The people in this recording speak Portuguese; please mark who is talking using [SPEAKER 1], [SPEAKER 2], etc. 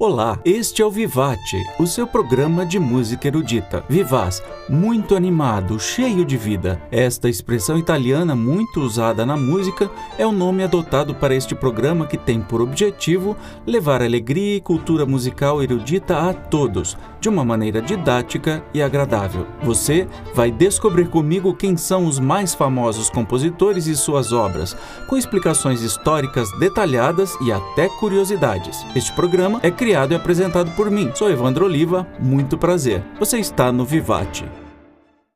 [SPEAKER 1] Olá, este é o Vivate, o seu programa de música erudita. Vivaz, muito animado, cheio de vida. Esta expressão italiana muito usada na música é o nome adotado para este programa que tem por objetivo levar alegria e cultura musical erudita a todos, de uma maneira didática e agradável. Você vai descobrir comigo quem são os mais famosos compositores e suas obras, com explicações históricas detalhadas e até curiosidades. Este programa é criado criado e apresentado por mim. Sou Evandro Oliva, muito prazer. Você está no Vivate.